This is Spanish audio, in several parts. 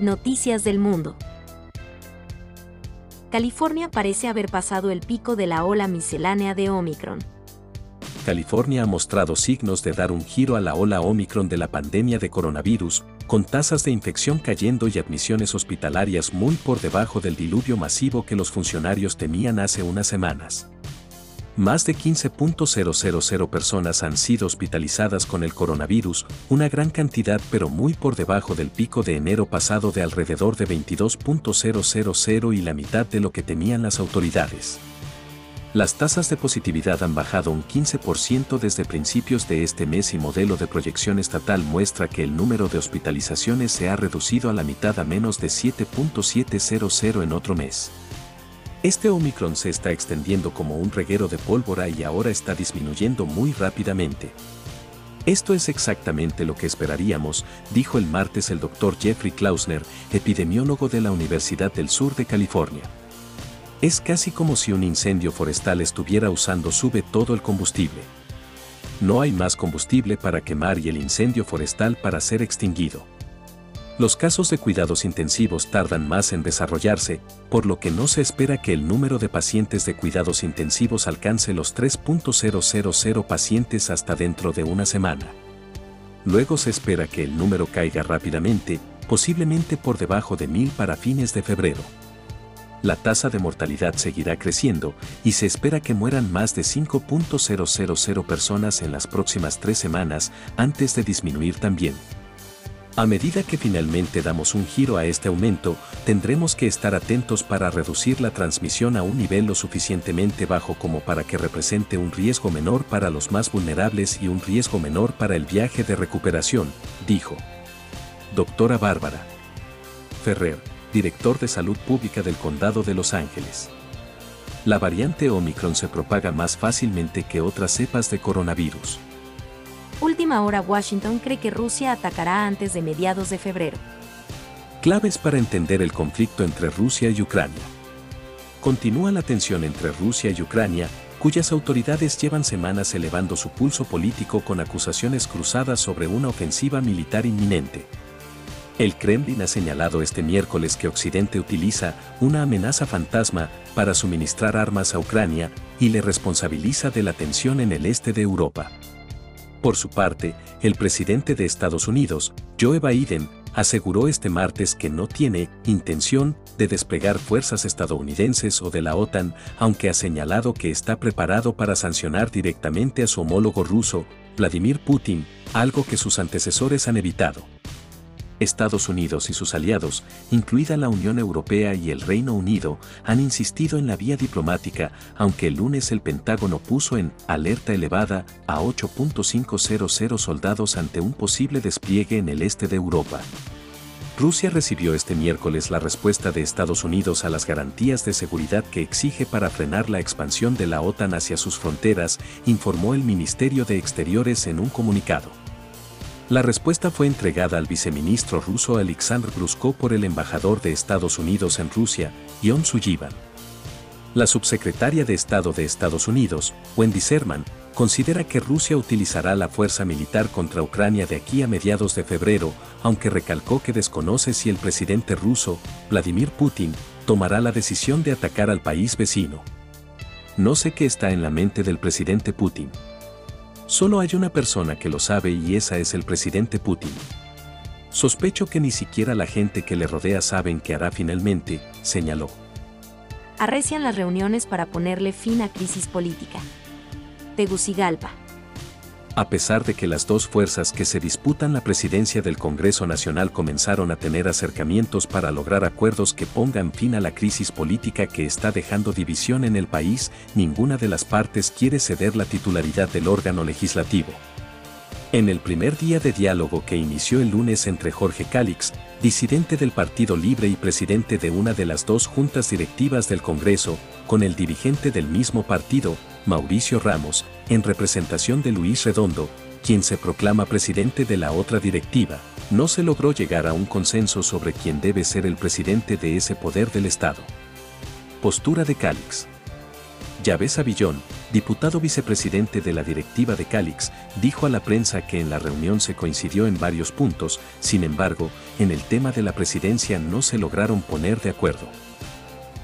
Noticias del Mundo. California parece haber pasado el pico de la ola miscelánea de Omicron. California ha mostrado signos de dar un giro a la ola Omicron de la pandemia de coronavirus, con tasas de infección cayendo y admisiones hospitalarias muy por debajo del diluvio masivo que los funcionarios temían hace unas semanas. Más de 15.000 personas han sido hospitalizadas con el coronavirus, una gran cantidad pero muy por debajo del pico de enero pasado de alrededor de 22.000 y la mitad de lo que temían las autoridades. Las tasas de positividad han bajado un 15% desde principios de este mes y modelo de proyección estatal muestra que el número de hospitalizaciones se ha reducido a la mitad a menos de 7.700 en otro mes. Este Omicron se está extendiendo como un reguero de pólvora y ahora está disminuyendo muy rápidamente. Esto es exactamente lo que esperaríamos, dijo el martes el doctor Jeffrey Klausner, epidemiólogo de la Universidad del Sur de California. Es casi como si un incendio forestal estuviera usando sube todo el combustible. No hay más combustible para quemar y el incendio forestal para ser extinguido. Los casos de cuidados intensivos tardan más en desarrollarse, por lo que no se espera que el número de pacientes de cuidados intensivos alcance los 3.000 pacientes hasta dentro de una semana. Luego se espera que el número caiga rápidamente, posiblemente por debajo de 1000 para fines de febrero. La tasa de mortalidad seguirá creciendo y se espera que mueran más de 5.000 personas en las próximas tres semanas antes de disminuir también. A medida que finalmente damos un giro a este aumento, tendremos que estar atentos para reducir la transmisión a un nivel lo suficientemente bajo como para que represente un riesgo menor para los más vulnerables y un riesgo menor para el viaje de recuperación, dijo. Doctora Bárbara Ferrer, director de Salud Pública del Condado de Los Ángeles. La variante Omicron se propaga más fácilmente que otras cepas de coronavirus. Última hora Washington cree que Rusia atacará antes de mediados de febrero. Claves para entender el conflicto entre Rusia y Ucrania. Continúa la tensión entre Rusia y Ucrania, cuyas autoridades llevan semanas elevando su pulso político con acusaciones cruzadas sobre una ofensiva militar inminente. El Kremlin ha señalado este miércoles que Occidente utiliza una amenaza fantasma para suministrar armas a Ucrania y le responsabiliza de la tensión en el este de Europa. Por su parte, el presidente de Estados Unidos, Joe Biden, aseguró este martes que no tiene intención de desplegar fuerzas estadounidenses o de la OTAN, aunque ha señalado que está preparado para sancionar directamente a su homólogo ruso, Vladimir Putin, algo que sus antecesores han evitado. Estados Unidos y sus aliados, incluida la Unión Europea y el Reino Unido, han insistido en la vía diplomática, aunque el lunes el Pentágono puso en alerta elevada a 8.500 soldados ante un posible despliegue en el este de Europa. Rusia recibió este miércoles la respuesta de Estados Unidos a las garantías de seguridad que exige para frenar la expansión de la OTAN hacia sus fronteras, informó el Ministerio de Exteriores en un comunicado. La respuesta fue entregada al viceministro ruso Alexander Brusko por el embajador de Estados Unidos en Rusia, Yon Sullivan. La subsecretaria de Estado de Estados Unidos, Wendy Sherman, considera que Rusia utilizará la fuerza militar contra Ucrania de aquí a mediados de febrero, aunque recalcó que desconoce si el presidente ruso, Vladimir Putin, tomará la decisión de atacar al país vecino. No sé qué está en la mente del presidente Putin. Solo hay una persona que lo sabe y esa es el presidente Putin. Sospecho que ni siquiera la gente que le rodea saben qué hará finalmente, señaló. Arrecian las reuniones para ponerle fin a crisis política. Tegucigalpa a pesar de que las dos fuerzas que se disputan la presidencia del Congreso Nacional comenzaron a tener acercamientos para lograr acuerdos que pongan fin a la crisis política que está dejando división en el país, ninguna de las partes quiere ceder la titularidad del órgano legislativo. En el primer día de diálogo que inició el lunes entre Jorge Calix, disidente del Partido Libre y presidente de una de las dos juntas directivas del Congreso, con el dirigente del mismo partido, Mauricio Ramos, en representación de Luis Redondo, quien se proclama presidente de la otra directiva, no se logró llegar a un consenso sobre quién debe ser el presidente de ese poder del Estado. Postura de Calix. Yves Savillón, diputado vicepresidente de la directiva de Calix, dijo a la prensa que en la reunión se coincidió en varios puntos, sin embargo, en el tema de la presidencia no se lograron poner de acuerdo.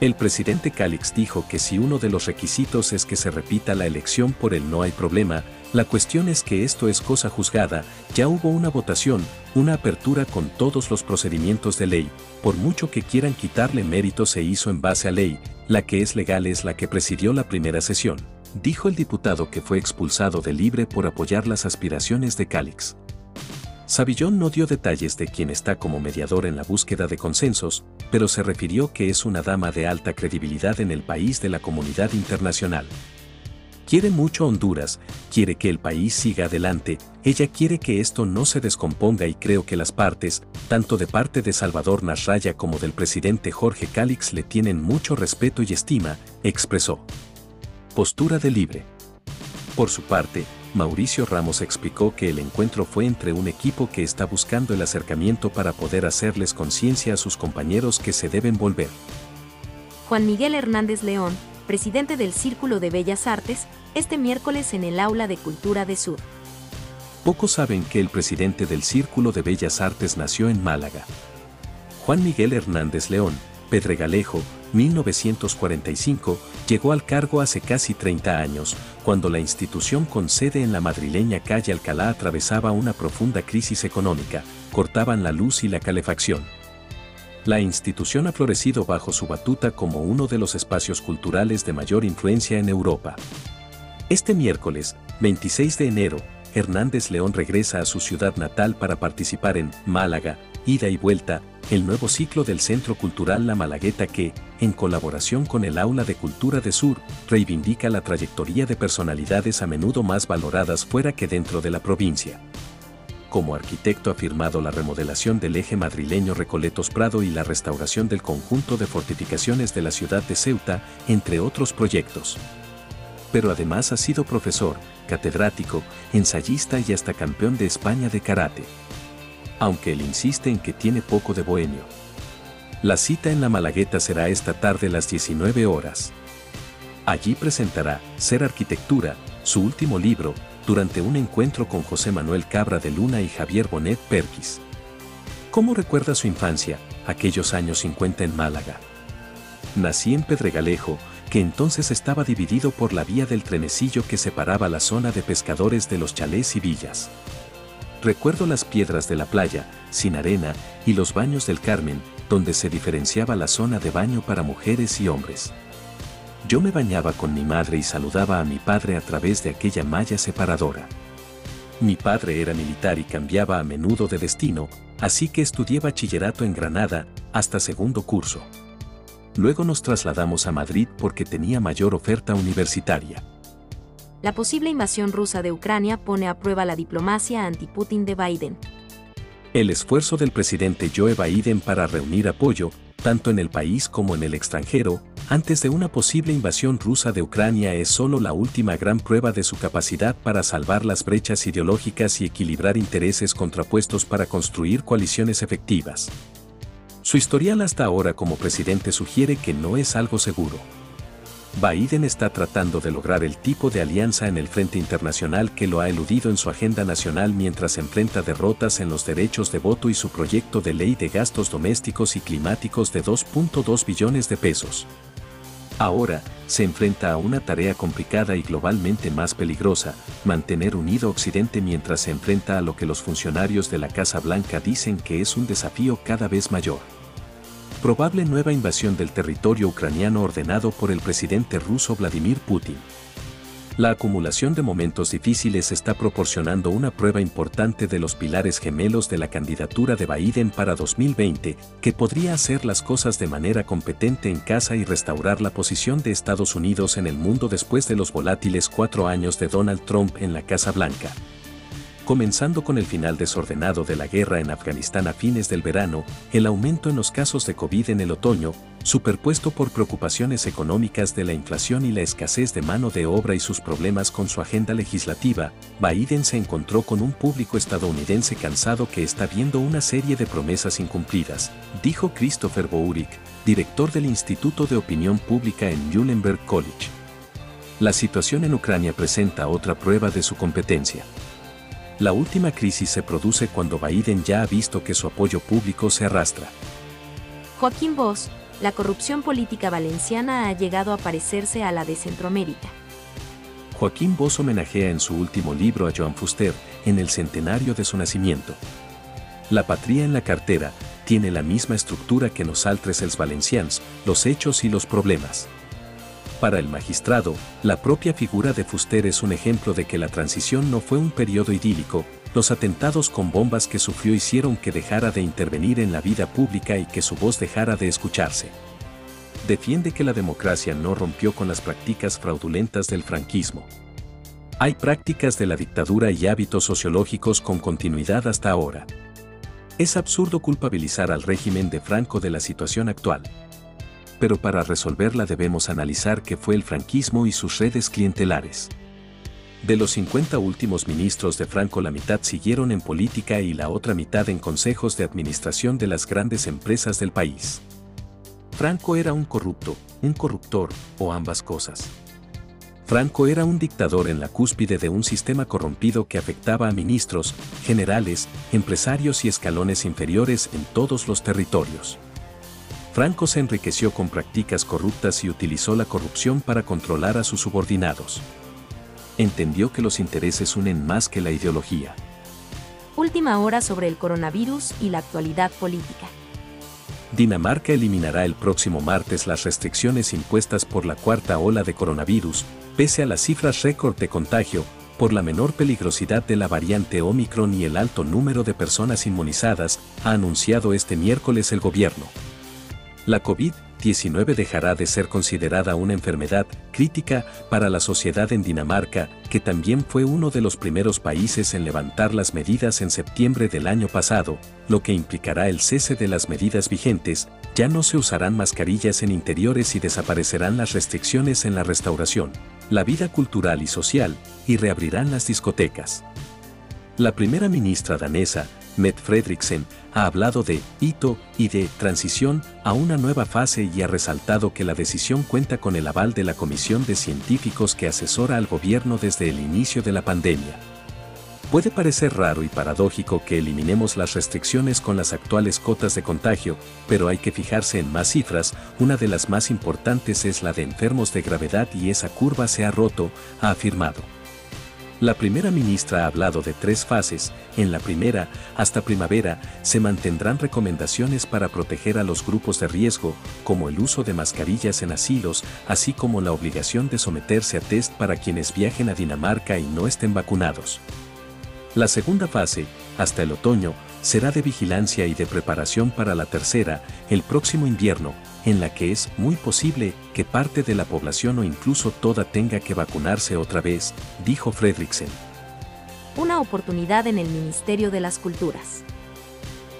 El presidente Calix dijo que si uno de los requisitos es que se repita la elección por el no hay problema, la cuestión es que esto es cosa juzgada, ya hubo una votación, una apertura con todos los procedimientos de ley, por mucho que quieran quitarle mérito se hizo en base a ley, la que es legal es la que presidió la primera sesión, dijo el diputado que fue expulsado de Libre por apoyar las aspiraciones de Calix. Savillón no dio detalles de quién está como mediador en la búsqueda de consensos, pero se refirió que es una dama de alta credibilidad en el país de la comunidad internacional. Quiere mucho Honduras, quiere que el país siga adelante, ella quiere que esto no se descomponga y creo que las partes, tanto de parte de Salvador Nasralla como del presidente Jorge Calix le tienen mucho respeto y estima, expresó. Postura de libre. Por su parte, Mauricio Ramos explicó que el encuentro fue entre un equipo que está buscando el acercamiento para poder hacerles conciencia a sus compañeros que se deben volver. Juan Miguel Hernández León, presidente del Círculo de Bellas Artes, este miércoles en el Aula de Cultura de Sur. Pocos saben que el presidente del Círculo de Bellas Artes nació en Málaga. Juan Miguel Hernández León, Pedregalejo, 1945, llegó al cargo hace casi 30 años, cuando la institución con sede en la madrileña calle Alcalá atravesaba una profunda crisis económica, cortaban la luz y la calefacción. La institución ha florecido bajo su batuta como uno de los espacios culturales de mayor influencia en Europa. Este miércoles, 26 de enero, Hernández León regresa a su ciudad natal para participar en Málaga, ida y vuelta, el nuevo ciclo del Centro Cultural La Malagueta que, en colaboración con el Aula de Cultura de Sur, reivindica la trayectoria de personalidades a menudo más valoradas fuera que dentro de la provincia. Como arquitecto ha firmado la remodelación del eje madrileño Recoletos Prado y la restauración del conjunto de fortificaciones de la ciudad de Ceuta, entre otros proyectos. Pero además ha sido profesor, catedrático, ensayista y hasta campeón de España de karate aunque él insiste en que tiene poco de bohemio. La cita en la Malagueta será esta tarde a las 19 horas. Allí presentará Ser Arquitectura, su último libro, durante un encuentro con José Manuel Cabra de Luna y Javier Bonet Perquis. ¿Cómo recuerda su infancia, aquellos años 50 en Málaga? Nací en Pedregalejo, que entonces estaba dividido por la vía del trenecillo que separaba la zona de pescadores de los chalés y villas. Recuerdo las piedras de la playa, sin arena, y los baños del Carmen, donde se diferenciaba la zona de baño para mujeres y hombres. Yo me bañaba con mi madre y saludaba a mi padre a través de aquella malla separadora. Mi padre era militar y cambiaba a menudo de destino, así que estudié bachillerato en Granada, hasta segundo curso. Luego nos trasladamos a Madrid porque tenía mayor oferta universitaria la posible invasión rusa de Ucrania pone a prueba la diplomacia anti-Putin de Biden. El esfuerzo del presidente Joe Biden para reunir apoyo, tanto en el país como en el extranjero, antes de una posible invasión rusa de Ucrania es solo la última gran prueba de su capacidad para salvar las brechas ideológicas y equilibrar intereses contrapuestos para construir coaliciones efectivas. Su historial hasta ahora como presidente sugiere que no es algo seguro. Biden está tratando de lograr el tipo de alianza en el frente internacional que lo ha eludido en su agenda nacional mientras enfrenta derrotas en los derechos de voto y su proyecto de ley de gastos domésticos y climáticos de 2.2 billones de pesos. Ahora, se enfrenta a una tarea complicada y globalmente más peligrosa, mantener unido Occidente mientras se enfrenta a lo que los funcionarios de la Casa Blanca dicen que es un desafío cada vez mayor probable nueva invasión del territorio ucraniano ordenado por el presidente ruso Vladimir Putin. La acumulación de momentos difíciles está proporcionando una prueba importante de los pilares gemelos de la candidatura de Biden para 2020, que podría hacer las cosas de manera competente en casa y restaurar la posición de Estados Unidos en el mundo después de los volátiles cuatro años de Donald Trump en la Casa Blanca comenzando con el final desordenado de la guerra en Afganistán a fines del verano, el aumento en los casos de COVID en el otoño, superpuesto por preocupaciones económicas de la inflación y la escasez de mano de obra y sus problemas con su agenda legislativa, Biden se encontró con un público estadounidense cansado que está viendo una serie de promesas incumplidas, dijo Christopher Bourik, director del Instituto de Opinión Pública en Muhlenberg College. La situación en Ucrania presenta otra prueba de su competencia. La última crisis se produce cuando Biden ya ha visto que su apoyo público se arrastra. Joaquín Bosch, la corrupción política valenciana ha llegado a parecerse a la de Centroamérica. Joaquín Bosch homenajea en su último libro a Joan Fuster, en el centenario de su nacimiento. La patria en la cartera tiene la misma estructura que altres els valencians, los hechos y los problemas. Para el magistrado, la propia figura de Fuster es un ejemplo de que la transición no fue un periodo idílico, los atentados con bombas que sufrió hicieron que dejara de intervenir en la vida pública y que su voz dejara de escucharse. Defiende que la democracia no rompió con las prácticas fraudulentas del franquismo. Hay prácticas de la dictadura y hábitos sociológicos con continuidad hasta ahora. Es absurdo culpabilizar al régimen de Franco de la situación actual pero para resolverla debemos analizar qué fue el franquismo y sus redes clientelares. De los 50 últimos ministros de Franco la mitad siguieron en política y la otra mitad en consejos de administración de las grandes empresas del país. Franco era un corrupto, un corruptor, o ambas cosas. Franco era un dictador en la cúspide de un sistema corrompido que afectaba a ministros, generales, empresarios y escalones inferiores en todos los territorios. Franco se enriqueció con prácticas corruptas y utilizó la corrupción para controlar a sus subordinados. Entendió que los intereses unen más que la ideología. Última hora sobre el coronavirus y la actualidad política. Dinamarca eliminará el próximo martes las restricciones impuestas por la cuarta ola de coronavirus, pese a las cifras récord de contagio, por la menor peligrosidad de la variante Omicron y el alto número de personas inmunizadas, ha anunciado este miércoles el gobierno. La COVID-19 dejará de ser considerada una enfermedad crítica para la sociedad en Dinamarca, que también fue uno de los primeros países en levantar las medidas en septiembre del año pasado, lo que implicará el cese de las medidas vigentes, ya no se usarán mascarillas en interiores y desaparecerán las restricciones en la restauración, la vida cultural y social, y reabrirán las discotecas. La primera ministra danesa, Mette Fredriksen, ha hablado de hito y de transición a una nueva fase y ha resaltado que la decisión cuenta con el aval de la Comisión de Científicos que asesora al gobierno desde el inicio de la pandemia. Puede parecer raro y paradójico que eliminemos las restricciones con las actuales cotas de contagio, pero hay que fijarse en más cifras, una de las más importantes es la de enfermos de gravedad y esa curva se ha roto, ha afirmado. La primera ministra ha hablado de tres fases. En la primera, hasta primavera, se mantendrán recomendaciones para proteger a los grupos de riesgo, como el uso de mascarillas en asilos, así como la obligación de someterse a test para quienes viajen a Dinamarca y no estén vacunados. La segunda fase, hasta el otoño, será de vigilancia y de preparación para la tercera, el próximo invierno, en la que es muy posible que parte de la población o incluso toda tenga que vacunarse otra vez, dijo Fredriksen. Una oportunidad en el Ministerio de las Culturas.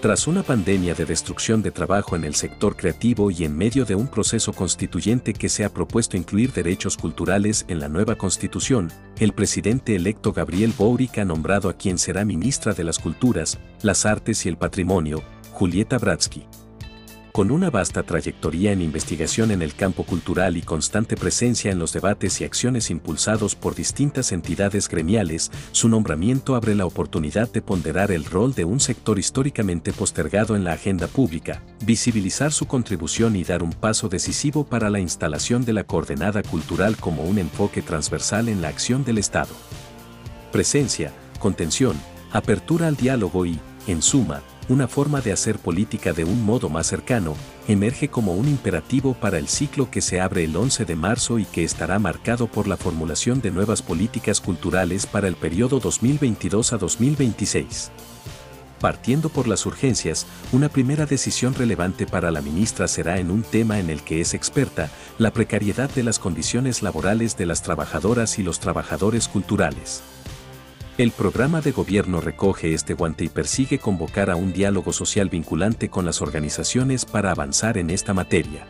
Tras una pandemia de destrucción de trabajo en el sector creativo y en medio de un proceso constituyente que se ha propuesto incluir derechos culturales en la nueva constitución, el presidente electo Gabriel Boric ha nombrado a quien será ministra de las Culturas, las Artes y el Patrimonio, Julieta Bratsky. Con una vasta trayectoria en investigación en el campo cultural y constante presencia en los debates y acciones impulsados por distintas entidades gremiales, su nombramiento abre la oportunidad de ponderar el rol de un sector históricamente postergado en la agenda pública, visibilizar su contribución y dar un paso decisivo para la instalación de la coordenada cultural como un enfoque transversal en la acción del Estado. Presencia, contención, apertura al diálogo y, en suma, una forma de hacer política de un modo más cercano, emerge como un imperativo para el ciclo que se abre el 11 de marzo y que estará marcado por la formulación de nuevas políticas culturales para el periodo 2022 a 2026. Partiendo por las urgencias, una primera decisión relevante para la ministra será en un tema en el que es experta, la precariedad de las condiciones laborales de las trabajadoras y los trabajadores culturales. El programa de gobierno recoge este guante y persigue convocar a un diálogo social vinculante con las organizaciones para avanzar en esta materia.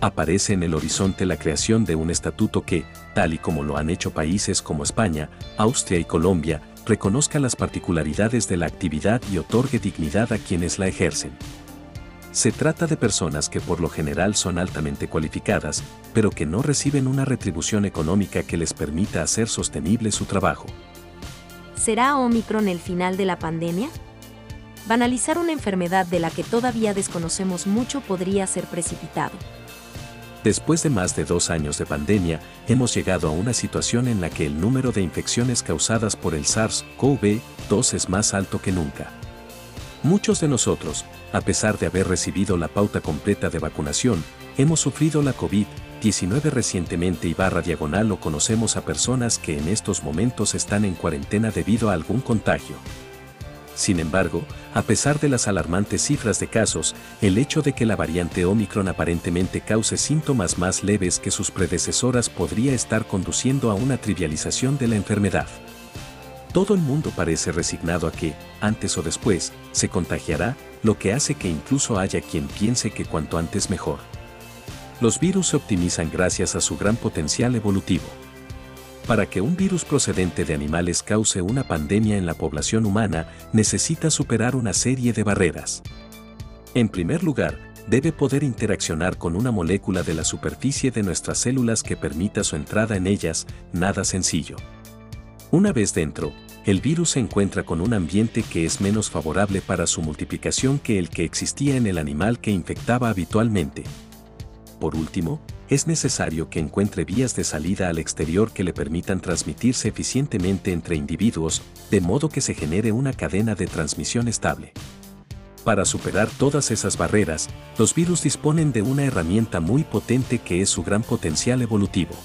Aparece en el horizonte la creación de un estatuto que, tal y como lo han hecho países como España, Austria y Colombia, reconozca las particularidades de la actividad y otorgue dignidad a quienes la ejercen. Se trata de personas que por lo general son altamente cualificadas, pero que no reciben una retribución económica que les permita hacer sostenible su trabajo. ¿Será Omicron el final de la pandemia? Banalizar una enfermedad de la que todavía desconocemos mucho podría ser precipitado. Después de más de dos años de pandemia, hemos llegado a una situación en la que el número de infecciones causadas por el SARS-CoV-2 es más alto que nunca. Muchos de nosotros, a pesar de haber recibido la pauta completa de vacunación, hemos sufrido la COVID-19 recientemente y barra diagonal o conocemos a personas que en estos momentos están en cuarentena debido a algún contagio. Sin embargo, a pesar de las alarmantes cifras de casos, el hecho de que la variante Omicron aparentemente cause síntomas más leves que sus predecesoras podría estar conduciendo a una trivialización de la enfermedad. Todo el mundo parece resignado a que, antes o después, se contagiará, lo que hace que incluso haya quien piense que cuanto antes mejor. Los virus se optimizan gracias a su gran potencial evolutivo. Para que un virus procedente de animales cause una pandemia en la población humana, necesita superar una serie de barreras. En primer lugar, debe poder interaccionar con una molécula de la superficie de nuestras células que permita su entrada en ellas, nada sencillo. Una vez dentro, el virus se encuentra con un ambiente que es menos favorable para su multiplicación que el que existía en el animal que infectaba habitualmente. Por último, es necesario que encuentre vías de salida al exterior que le permitan transmitirse eficientemente entre individuos, de modo que se genere una cadena de transmisión estable. Para superar todas esas barreras, los virus disponen de una herramienta muy potente que es su gran potencial evolutivo.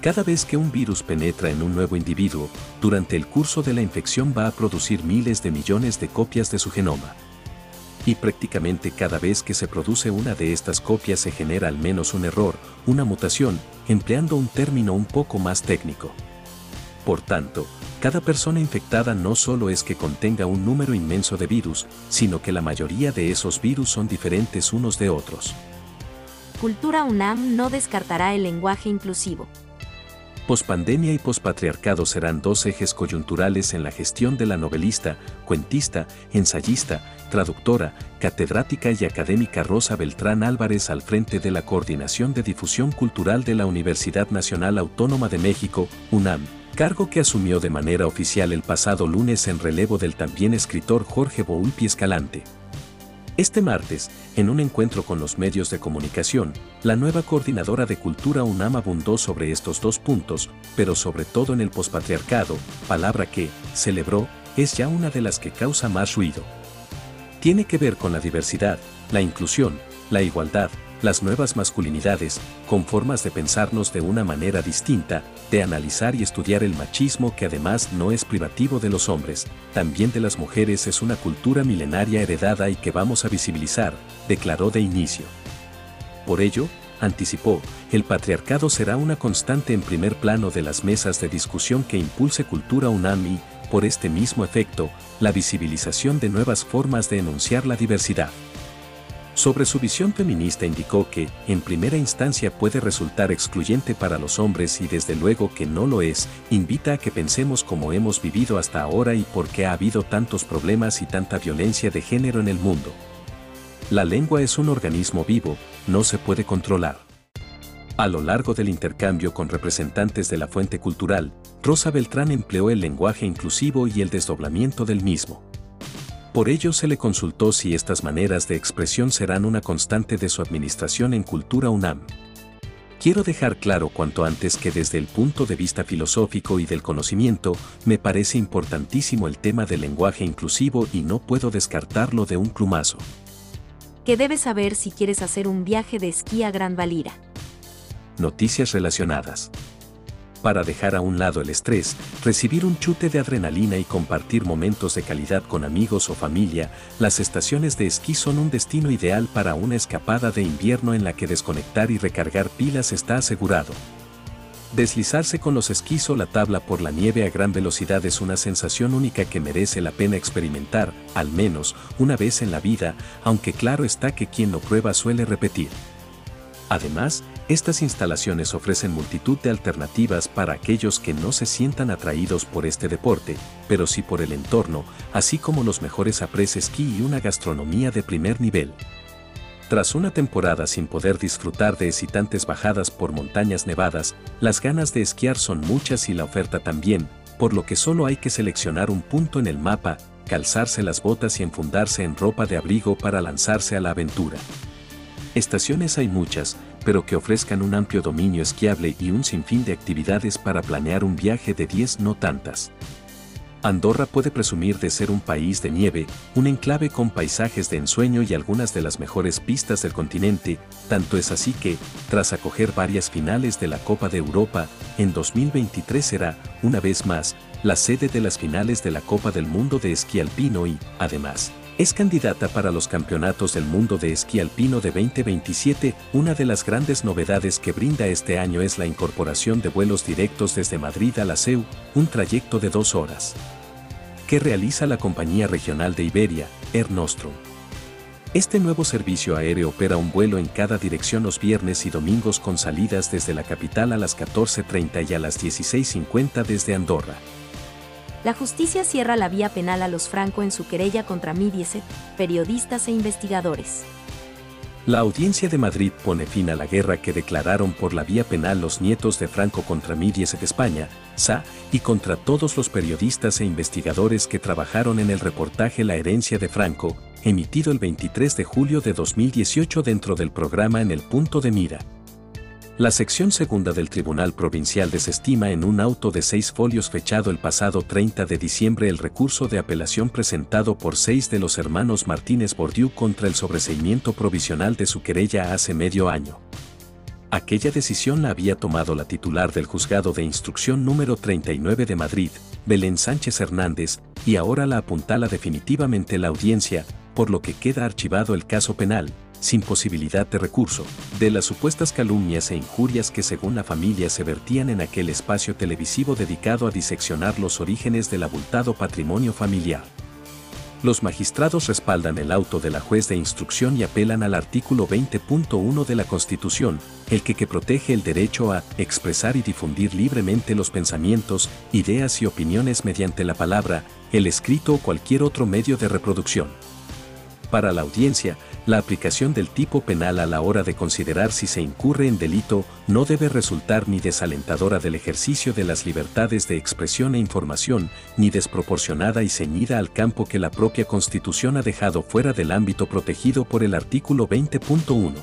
Cada vez que un virus penetra en un nuevo individuo, durante el curso de la infección va a producir miles de millones de copias de su genoma y prácticamente cada vez que se produce una de estas copias se genera al menos un error, una mutación, empleando un término un poco más técnico. Por tanto, cada persona infectada no solo es que contenga un número inmenso de virus, sino que la mayoría de esos virus son diferentes unos de otros. Cultura UNAM no descartará el lenguaje inclusivo. Pospandemia y pospatriarcado serán dos ejes coyunturales en la gestión de la novelista, cuentista, ensayista, traductora, catedrática y académica Rosa Beltrán Álvarez al frente de la Coordinación de Difusión Cultural de la Universidad Nacional Autónoma de México, UNAM, cargo que asumió de manera oficial el pasado lunes en relevo del también escritor Jorge Boulpi Escalante. Este martes, en un encuentro con los medios de comunicación, la nueva coordinadora de Cultura UNAM abundó sobre estos dos puntos, pero sobre todo en el pospatriarcado, palabra que, celebró, es ya una de las que causa más ruido. Tiene que ver con la diversidad, la inclusión, la igualdad, las nuevas masculinidades, con formas de pensarnos de una manera distinta, de analizar y estudiar el machismo que además no es privativo de los hombres, también de las mujeres es una cultura milenaria heredada y que vamos a visibilizar, declaró de inicio. Por ello, anticipó, el patriarcado será una constante en primer plano de las mesas de discusión que impulse Cultura UNAMI, por este mismo efecto, la visibilización de nuevas formas de enunciar la diversidad. Sobre su visión feminista indicó que, en primera instancia puede resultar excluyente para los hombres y desde luego que no lo es, invita a que pensemos cómo hemos vivido hasta ahora y por qué ha habido tantos problemas y tanta violencia de género en el mundo. La lengua es un organismo vivo, no se puede controlar. A lo largo del intercambio con representantes de la fuente cultural, Rosa Beltrán empleó el lenguaje inclusivo y el desdoblamiento del mismo. Por ello se le consultó si estas maneras de expresión serán una constante de su administración en Cultura UNAM. Quiero dejar claro cuanto antes que desde el punto de vista filosófico y del conocimiento, me parece importantísimo el tema del lenguaje inclusivo y no puedo descartarlo de un plumazo. ¿Qué debes saber si quieres hacer un viaje de esquí a Gran Valira? Noticias relacionadas para dejar a un lado el estrés, recibir un chute de adrenalina y compartir momentos de calidad con amigos o familia, las estaciones de esquí son un destino ideal para una escapada de invierno en la que desconectar y recargar pilas está asegurado. Deslizarse con los esquís o la tabla por la nieve a gran velocidad es una sensación única que merece la pena experimentar, al menos, una vez en la vida, aunque claro está que quien lo prueba suele repetir. Además, estas instalaciones ofrecen multitud de alternativas para aquellos que no se sientan atraídos por este deporte, pero sí por el entorno, así como los mejores apres esquí y una gastronomía de primer nivel. Tras una temporada sin poder disfrutar de excitantes bajadas por montañas nevadas, las ganas de esquiar son muchas y la oferta también, por lo que solo hay que seleccionar un punto en el mapa, calzarse las botas y enfundarse en ropa de abrigo para lanzarse a la aventura. Estaciones hay muchas, pero que ofrezcan un amplio dominio esquiable y un sinfín de actividades para planear un viaje de 10 no tantas. Andorra puede presumir de ser un país de nieve, un enclave con paisajes de ensueño y algunas de las mejores pistas del continente, tanto es así que, tras acoger varias finales de la Copa de Europa, en 2023 será, una vez más, la sede de las finales de la Copa del Mundo de Esquí Alpino y, además, es candidata para los Campeonatos del Mundo de Esquí Alpino de 2027. Una de las grandes novedades que brinda este año es la incorporación de vuelos directos desde Madrid a la CEU, un trayecto de dos horas, que realiza la compañía regional de Iberia, Air Nostrum. Este nuevo servicio aéreo opera un vuelo en cada dirección los viernes y domingos con salidas desde la capital a las 14.30 y a las 16.50 desde Andorra. La justicia cierra la vía penal a los Franco en su querella contra Midieset, periodistas e investigadores. La audiencia de Madrid pone fin a la guerra que declararon por la vía penal los nietos de Franco contra Midieset España, SA, y contra todos los periodistas e investigadores que trabajaron en el reportaje La herencia de Franco, emitido el 23 de julio de 2018 dentro del programa En el punto de mira. La sección segunda del Tribunal Provincial desestima en un auto de seis folios fechado el pasado 30 de diciembre el recurso de apelación presentado por seis de los hermanos Martínez Bordiú contra el sobreseimiento provisional de su querella hace medio año. Aquella decisión la había tomado la titular del Juzgado de Instrucción número 39 de Madrid, Belén Sánchez Hernández, y ahora la apuntala definitivamente la audiencia, por lo que queda archivado el caso penal, sin posibilidad de recurso, de las supuestas calumnias e injurias que según la familia se vertían en aquel espacio televisivo dedicado a diseccionar los orígenes del abultado patrimonio familiar. Los magistrados respaldan el auto de la juez de instrucción y apelan al artículo 20.1 de la Constitución, el que, que protege el derecho a expresar y difundir libremente los pensamientos, ideas y opiniones mediante la palabra, el escrito o cualquier otro medio de reproducción. Para la audiencia, la aplicación del tipo penal a la hora de considerar si se incurre en delito no debe resultar ni desalentadora del ejercicio de las libertades de expresión e información, ni desproporcionada y ceñida al campo que la propia Constitución ha dejado fuera del ámbito protegido por el artículo 20.1.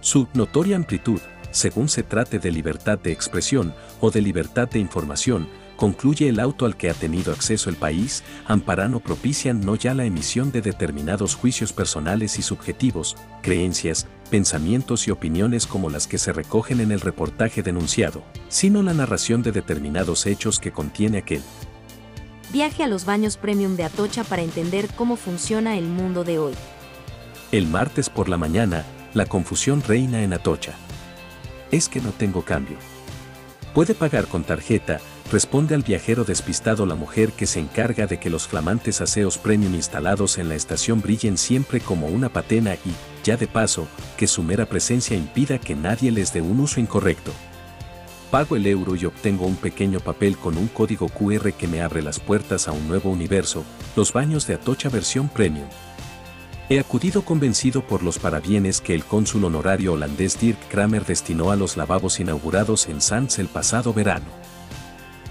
Su notoria amplitud, según se trate de libertad de expresión o de libertad de información, concluye el auto al que ha tenido acceso el país, amparan o propician no ya la emisión de determinados juicios personales y subjetivos, creencias, pensamientos y opiniones como las que se recogen en el reportaje denunciado, sino la narración de determinados hechos que contiene aquel. Viaje a los baños premium de Atocha para entender cómo funciona el mundo de hoy. El martes por la mañana, la confusión reina en Atocha. Es que no tengo cambio. Puede pagar con tarjeta, responde al viajero despistado la mujer que se encarga de que los flamantes aseos premium instalados en la estación brillen siempre como una patena y, ya de paso, que su mera presencia impida que nadie les dé un uso incorrecto. Pago el euro y obtengo un pequeño papel con un código QR que me abre las puertas a un nuevo universo, los baños de Atocha versión premium. He acudido convencido por los parabienes que el cónsul honorario holandés Dirk Kramer destinó a los lavabos inaugurados en Sanz el pasado verano.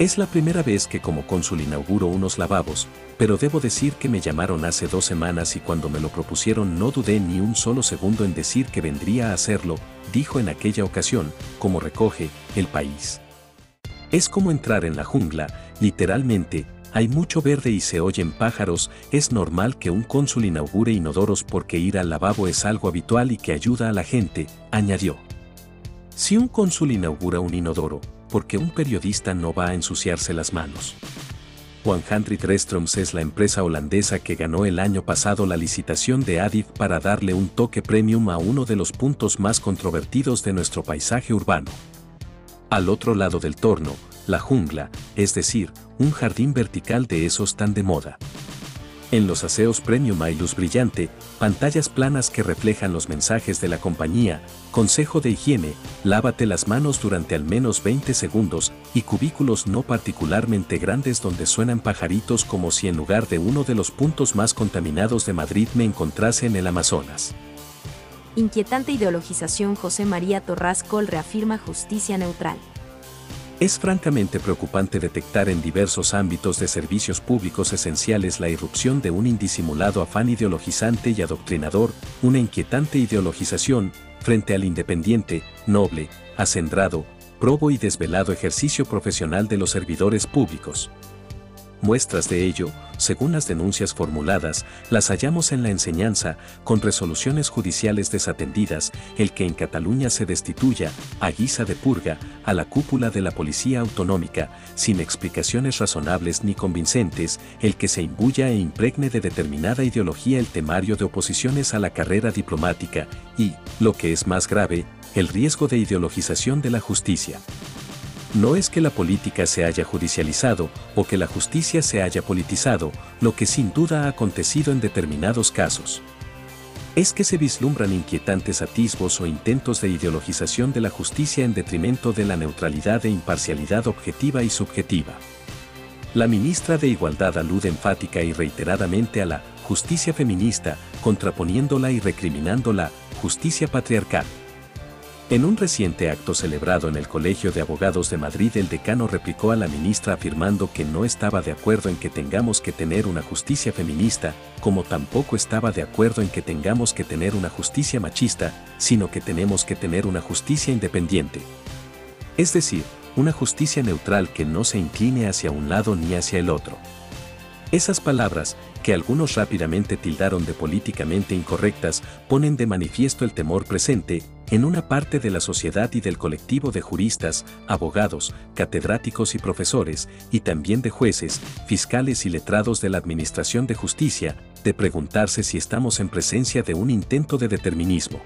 Es la primera vez que como cónsul inauguro unos lavabos, pero debo decir que me llamaron hace dos semanas y cuando me lo propusieron no dudé ni un solo segundo en decir que vendría a hacerlo, dijo en aquella ocasión, como recoge, el país. Es como entrar en la jungla, literalmente, hay mucho verde y se oyen pájaros, es normal que un cónsul inaugure inodoros porque ir al lavabo es algo habitual y que ayuda a la gente, añadió. Si un cónsul inaugura un inodoro, porque un periodista no va a ensuciarse las manos. Juan Hendrik Restroms es la empresa holandesa que ganó el año pasado la licitación de Adif para darle un toque premium a uno de los puntos más controvertidos de nuestro paisaje urbano. Al otro lado del torno, la jungla, es decir, un jardín vertical de esos tan de moda. En los aseos Premium hay luz brillante, pantallas planas que reflejan los mensajes de la compañía, consejo de higiene, lávate las manos durante al menos 20 segundos y cubículos no particularmente grandes donde suenan pajaritos como si en lugar de uno de los puntos más contaminados de Madrid me encontrase en el Amazonas. Inquietante ideologización José María Torras Col reafirma justicia neutral. Es francamente preocupante detectar en diversos ámbitos de servicios públicos esenciales la irrupción de un indisimulado afán ideologizante y adoctrinador, una inquietante ideologización, frente al independiente, noble, acendrado, probo y desvelado ejercicio profesional de los servidores públicos. Muestras de ello, según las denuncias formuladas, las hallamos en la enseñanza, con resoluciones judiciales desatendidas, el que en Cataluña se destituya, a guisa de purga, a la cúpula de la Policía Autonómica, sin explicaciones razonables ni convincentes, el que se imbuya e impregne de determinada ideología el temario de oposiciones a la carrera diplomática, y, lo que es más grave, el riesgo de ideologización de la justicia. No es que la política se haya judicializado o que la justicia se haya politizado, lo que sin duda ha acontecido en determinados casos. Es que se vislumbran inquietantes atisbos o intentos de ideologización de la justicia en detrimento de la neutralidad e imparcialidad objetiva y subjetiva. La ministra de Igualdad alude enfática y reiteradamente a la justicia feminista, contraponiéndola y recriminando la justicia patriarcal. En un reciente acto celebrado en el Colegio de Abogados de Madrid, el decano replicó a la ministra afirmando que no estaba de acuerdo en que tengamos que tener una justicia feminista, como tampoco estaba de acuerdo en que tengamos que tener una justicia machista, sino que tenemos que tener una justicia independiente. Es decir, una justicia neutral que no se incline hacia un lado ni hacia el otro. Esas palabras, que algunos rápidamente tildaron de políticamente incorrectas, ponen de manifiesto el temor presente en una parte de la sociedad y del colectivo de juristas, abogados, catedráticos y profesores, y también de jueces, fiscales y letrados de la Administración de Justicia, de preguntarse si estamos en presencia de un intento de determinismo.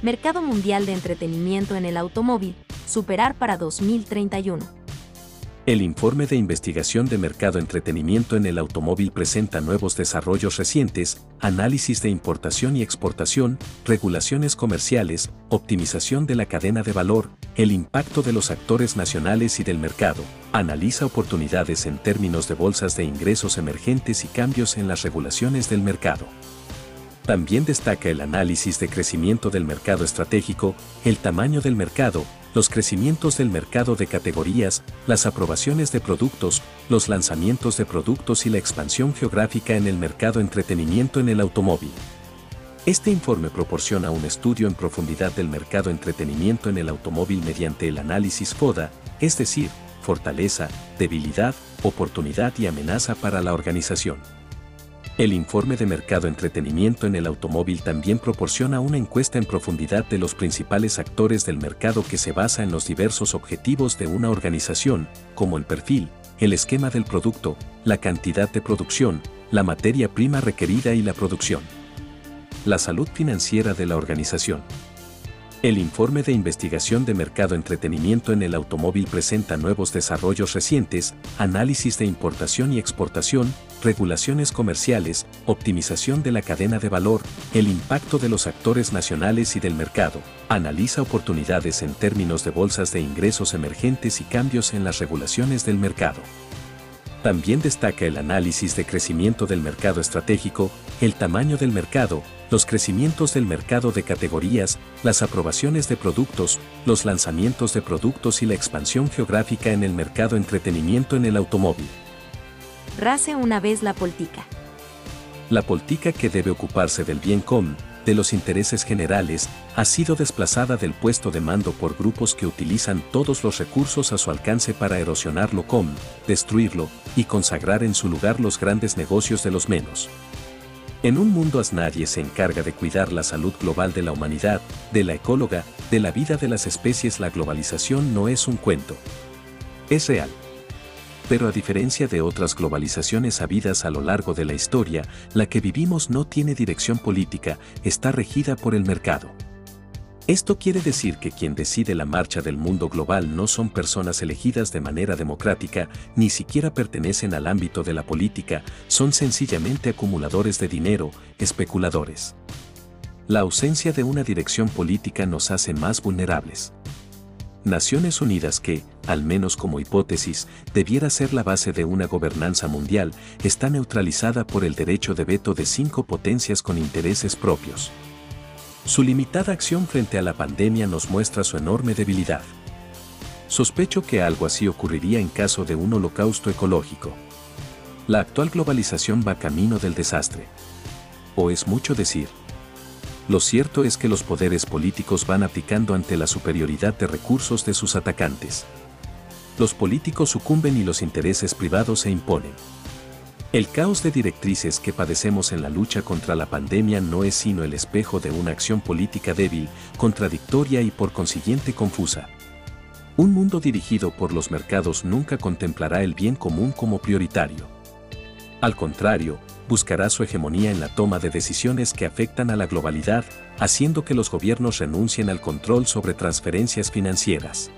Mercado Mundial de Entretenimiento en el Automóvil, superar para 2031. El informe de investigación de mercado entretenimiento en el automóvil presenta nuevos desarrollos recientes, análisis de importación y exportación, regulaciones comerciales, optimización de la cadena de valor, el impacto de los actores nacionales y del mercado, analiza oportunidades en términos de bolsas de ingresos emergentes y cambios en las regulaciones del mercado. También destaca el análisis de crecimiento del mercado estratégico, el tamaño del mercado, los crecimientos del mercado de categorías, las aprobaciones de productos, los lanzamientos de productos y la expansión geográfica en el mercado entretenimiento en el automóvil. Este informe proporciona un estudio en profundidad del mercado entretenimiento en el automóvil mediante el análisis FODA, es decir, fortaleza, debilidad, oportunidad y amenaza para la organización. El informe de mercado entretenimiento en el automóvil también proporciona una encuesta en profundidad de los principales actores del mercado que se basa en los diversos objetivos de una organización, como el perfil, el esquema del producto, la cantidad de producción, la materia prima requerida y la producción. La salud financiera de la organización. El informe de investigación de mercado entretenimiento en el automóvil presenta nuevos desarrollos recientes, análisis de importación y exportación, regulaciones comerciales, optimización de la cadena de valor, el impacto de los actores nacionales y del mercado, analiza oportunidades en términos de bolsas de ingresos emergentes y cambios en las regulaciones del mercado. También destaca el análisis de crecimiento del mercado estratégico, el tamaño del mercado, los crecimientos del mercado de categorías, las aprobaciones de productos, los lanzamientos de productos y la expansión geográfica en el mercado entretenimiento en el automóvil. Rase una vez la política. La política que debe ocuparse del bien común, de los intereses generales, ha sido desplazada del puesto de mando por grupos que utilizan todos los recursos a su alcance para erosionarlo con, destruirlo y consagrar en su lugar los grandes negocios de los menos. En un mundo nadie se encarga de cuidar la salud global de la humanidad, de la ecóloga, de la vida de las especies, la globalización no es un cuento. Es real pero a diferencia de otras globalizaciones habidas a lo largo de la historia, la que vivimos no tiene dirección política, está regida por el mercado. Esto quiere decir que quien decide la marcha del mundo global no son personas elegidas de manera democrática, ni siquiera pertenecen al ámbito de la política, son sencillamente acumuladores de dinero, especuladores. La ausencia de una dirección política nos hace más vulnerables. Naciones Unidas que, al menos como hipótesis, debiera ser la base de una gobernanza mundial, está neutralizada por el derecho de veto de cinco potencias con intereses propios. Su limitada acción frente a la pandemia nos muestra su enorme debilidad. Sospecho que algo así ocurriría en caso de un holocausto ecológico. La actual globalización va camino del desastre. ¿O es mucho decir? Lo cierto es que los poderes políticos van aplicando ante la superioridad de recursos de sus atacantes. Los políticos sucumben y los intereses privados se imponen. El caos de directrices que padecemos en la lucha contra la pandemia no es sino el espejo de una acción política débil, contradictoria y por consiguiente confusa. Un mundo dirigido por los mercados nunca contemplará el bien común como prioritario. Al contrario, buscará su hegemonía en la toma de decisiones que afectan a la globalidad, haciendo que los gobiernos renuncien al control sobre transferencias financieras.